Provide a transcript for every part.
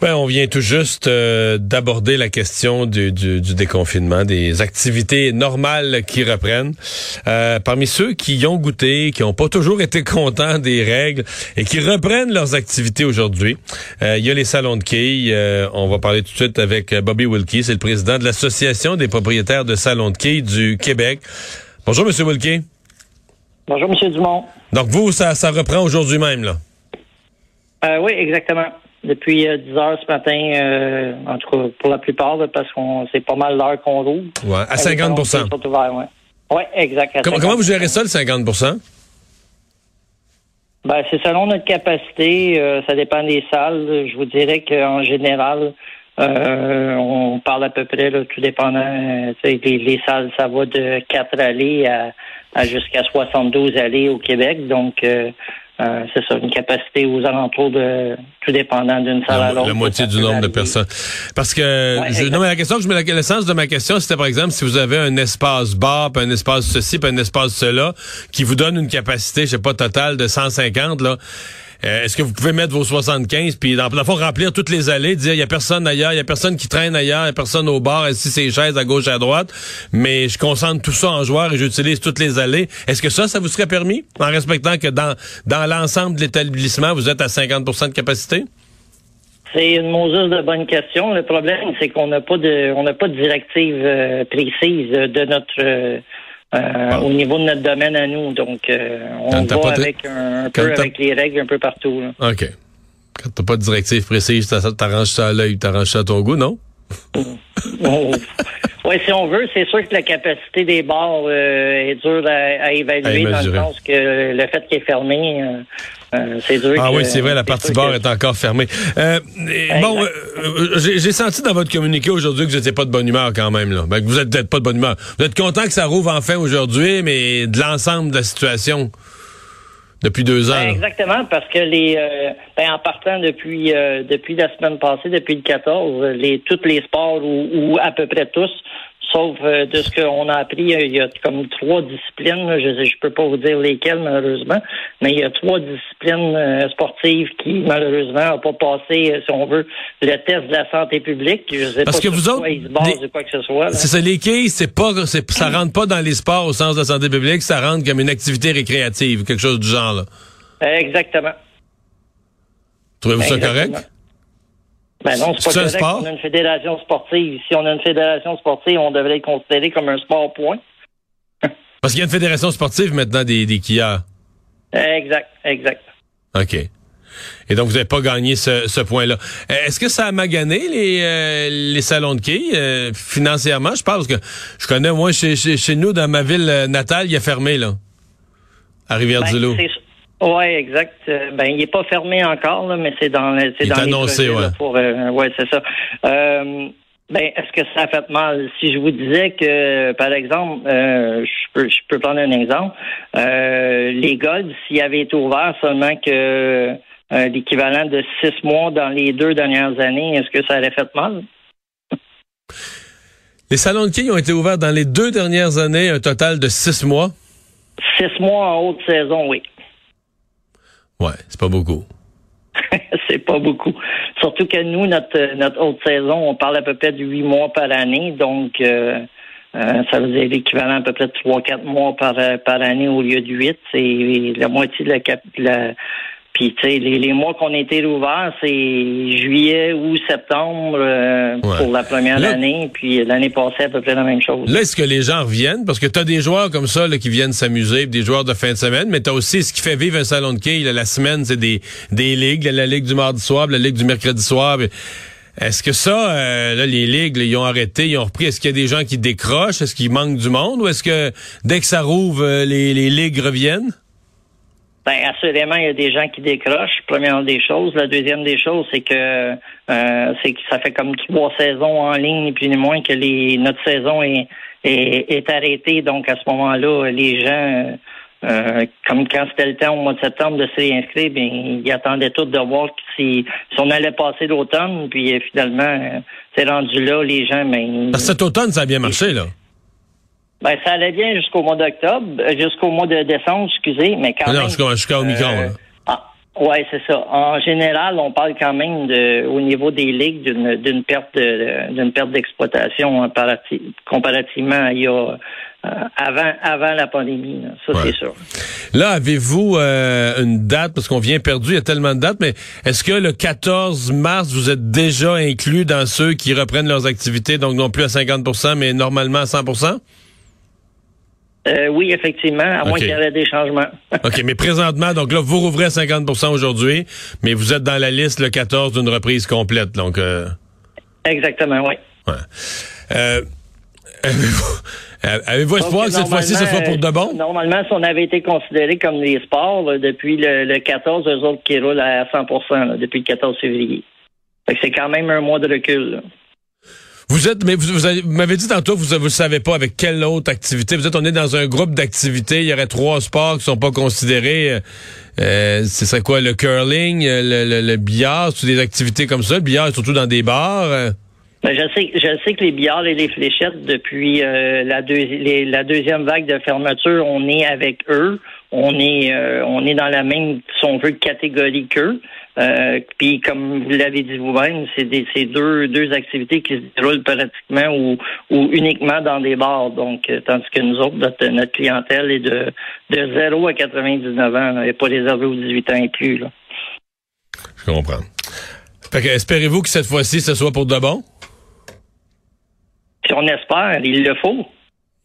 Ben, on vient tout juste euh, d'aborder la question du, du, du, déconfinement, des activités normales qui reprennent. Euh, parmi ceux qui y ont goûté, qui n'ont pas toujours été contents des règles et qui reprennent leurs activités aujourd'hui, euh, il y a les salons de quilles. on va parler tout de suite avec Bobby Wilkie, c'est le président de l'Association des propriétaires de salons de quilles du Québec. Bonjour, Monsieur Wilkie. Bonjour, Monsieur Dumont. Donc vous, ça, ça reprend aujourd'hui même, là? oui, exactement depuis 10 euh, heures ce matin, euh, en tout cas pour la plupart, parce qu'on c'est pas mal l'heure qu'on roule. Ouais, à 50 Oui, ouais, exact. Comment, vous gérez ça, le 50% ben, c'est selon notre capacité. Euh, ça dépend des salles. Je vous dirais qu'en général, on parle à peu près, là, tout dépendant. Les, les, salles, ça va de 4 allées à, à jusqu'à 72 allées au Québec. Donc, euh, c'est ça, une capacité aux alentours de tout dépendant d'une salle à l'autre. La moitié du nombre de personnes. Parce que je, non, mais la question que je mets la, sens de ma question, c'était par exemple si vous avez un espace bar, puis un espace ceci, puis un espace cela, qui vous donne une capacité, je sais pas, totale de 150 là. Euh, est-ce que vous pouvez mettre vos 75 puis dans le fond remplir toutes les allées, dire il y a personne ailleurs, il y a personne qui traîne ailleurs, il y a personne au bar, assis ses chaises à gauche à droite, mais je concentre tout ça en joueur et j'utilise toutes les allées. Est-ce que ça ça vous serait permis? En respectant que dans dans l'ensemble de l'établissement, vous êtes à 50% de capacité? C'est une de bonne question. Le problème, c'est qu'on n'a pas de, on n'a pas de directive euh, précise de notre euh, euh, au niveau de notre domaine à nous. Donc, euh, on va avec un, peu avec les règles un peu partout. OK. Quand t'as pas de directive précise, t'arranges ça à l'œil, t'arranges ça à ton goût, non? oui, si on veut, c'est sûr que la capacité des bars euh, est dure à, évaluer dans le sens que le fait qu'il est fermé, euh, dur. Ah oui, c'est vrai, la partie bar est encore fermée. Euh, bon, j'ai senti dans votre communiqué aujourd'hui que vous n'étiez pas de bonne humeur quand même. Là. Ben, que vous êtes peut-être pas de bonne humeur. Vous êtes content que ça rouvre enfin aujourd'hui, mais de l'ensemble de la situation depuis deux ans. Ben, exactement, parce que les euh, ben, en partant depuis euh, depuis la semaine passée, depuis le 14, les tous les sports ou, à peu près tous, sauf euh, de ce qu'on a appris, il y a comme trois disciplines. je ne peux pas vous dire lesquelles malheureusement, mais il y a trois disciplines sportives qui malheureusement n'ont pas passé, si on veut, le test de la santé publique. Je sais parce que vous autres, quoi que ce soit. C'est ça, les quilles, c'est pas, ça rentre pas dans les sports au sens de la santé publique, ça rentre comme une activité récréative, quelque chose du genre. Là. Exactement. Trouvez-vous ça correct? Ben non, c'est pas correct. Sport? On a une fédération sportive. Si on a une fédération sportive, on devrait être considéré comme un sport point. Parce qu'il y a une fédération sportive maintenant des, des Exact, exact. OK. Et donc, vous n'avez pas gagné ce, point-là. Est-ce que ça a magané les, euh, les salons de quilles? Euh, financièrement? Je parle parce que je connais, moi, chez, chez, nous, dans ma ville euh, natale, il a fermé, là à Rivière-du-Loup. Ben, oui, exact. Euh, ben, il n'est pas fermé encore, là, mais c'est dans, c'est dans annoncé, ouais. pour, euh, ouais, c'est ça. Euh, ben, est-ce que ça a fait mal? Si je vous disais que, par exemple, euh, je peux, je peux prendre un exemple. les Golds, s'ils avaient été ouverts seulement que l'équivalent de six mois dans les deux dernières années, est-ce que ça aurait fait mal? Les salons de quilles ont été ouverts dans les deux dernières années, un total de six mois? Six mois en haute saison, oui. Ouais, c'est pas beaucoup. c'est pas beaucoup. Surtout que nous, notre, notre haute saison, on parle à peu près de huit mois par année, donc euh, euh, ça veut dire l'équivalent à peu près de trois, quatre mois par, par année au lieu de huit. C'est la moitié de la, puis, tu sais, les, les mois qu'on a été ouverts, c'est juillet ou septembre euh, Ouais. pour la première Là- année. Puis l'année passée, à peu près la même chose. Là, est-ce que les gens reviennent? Parce que tu as des joueurs comme ça là, qui viennent s'amuser, des joueurs de fin de semaine, mais tu as aussi ce qui fait vivre un salon de quilles. là, la semaine, c'est des, des ligues, là, la ligue du mardi soir, la ligue du mercredi soir. Est-ce que ça, euh, là, les ligues, là, ils ont arrêté, ils ont repris? Est-ce qu'il y a des gens qui décrochent? Est-ce qu'il manque du monde? Ou est-ce que dès que ça rouvre, euh, les, les ligues reviennent? Ben, assurément, il y a des gens qui décrochent. Première des choses. La deuxième des choses, c'est que euh, c'est que ça fait comme trois saisons en ligne, ni plus ni moins que les notre saison est, est, est arrêtée. Donc à ce moment-là, les gens, euh, comme quand c'était le temps au mois de septembre de se réinscrire, ben ils attendaient tous de voir si, si on allait passer l'automne. Puis euh, finalement, euh, c'est rendu là, les gens, ben, cet automne, ça a bien marché, là. Ben ça allait bien jusqu'au mois d'octobre, euh, jusqu'au mois de décembre, excusez, mais quand Non, même. jusqu'à jusqu'à Omicron, Euh, ah, ouais, c'est ça. En général, on parle quand même de, au niveau des ligues d'une perte d'une perte d'exploitation hein, parati- comparativement à il y a euh, avant avant la pandémie. là. Ça Ouais. c'est sûr. Là, avez-vous euh, une date, parce qu'on vient perdu, il y a tellement de dates, mais est-ce que le 14 mars, vous êtes déjà inclus dans ceux qui reprennent leurs activités, donc non plus à 50% mais normalement à 100 Euh, oui, effectivement, à moins qu'il y ait des changements. OK, mais présentement, donc là, vous rouvrez à 50% aujourd'hui, mais vous êtes dans la liste le 14 d'une reprise complète, donc... euh, Exactement, oui. ouais. Euh, avez-vous espoir que cette fois-ci, ce soit pour de bon? Normalement, si on avait été considéré comme les sports, là, depuis le, le 14, eux autres qui roulent à 100 là, depuis le 14 février. C'est quand même un mois de recul. là. Vous êtes, mais vous, vous avez- vous m'avez dit tantôt, vous ne savez pas avec quelle autre activité. Vous êtes, on est dans un groupe d'activités. Il y aurait trois sports qui sont pas considérés. Euh, euh, ce serait quoi, le curling, euh, le, le, le billard, c'est des activités comme ça. Le billard, surtout dans des bars. euh. Ben, je sais, je sais que les billards et les fléchettes, depuis euh, la, les- la deuxième vague de fermeture, on est avec eux. On est, euh, on est dans la même, si on veut, catégorie qu'eux. Euh, Puis, comme vous l'avez dit vous-même, c'est des, c'est deux, deux activités qui se déroulent pratiquement ou, ou uniquement dans des bars. Donc, euh, tandis que nous autres, notre, notre clientèle est de, de 0 à 99 ans, là, et pas réservée aux 18 ans et plus. Là. Je comprends. Fait que, espérez-vous que cette fois-ci, ce soit pour de bon? Si on espère, il le faut.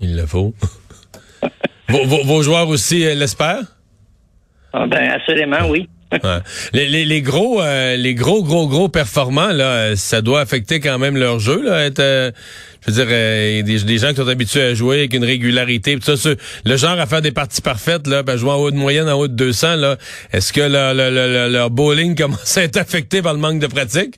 Il le faut. vos, vos- vos joueurs aussi euh, l'espèrent? Ah, ben, assurément, oui. Les, les, les gros, euh, les gros, gros, gros performants, là, euh, ça doit affecter quand même leur jeu, là. Être, euh, je veux dire, euh, des, gens qui sont habitués à jouer avec une régularité, pis ça, le genre à faire des parties parfaites, là, ben, jouer en haut de moyenne, en haut de 200, là, est-ce que leur, leur- leur bowling commence à être affecté par le manque de pratique?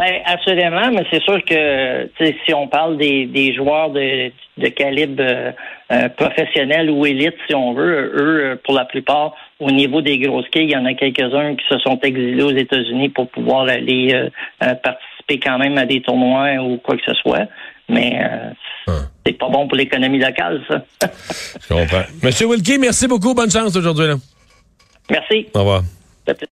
Ben, assurément, mais c'est sûr que si on parle des, des joueurs de, de calibre euh, euh, professionnel ou élite, si on veut, eux, euh, pour la plupart, au niveau des grosses quilles, il y en a quelques-uns qui se sont exilés aux États-Unis pour pouvoir aller euh, participer quand même à des tournois ou quoi que ce soit. Mais euh, c'est pas bon pour l'économie locale, ça. Je comprends. Monsieur Wilkie, merci beaucoup. Bonne chance aujourd'hui. Merci. Au revoir.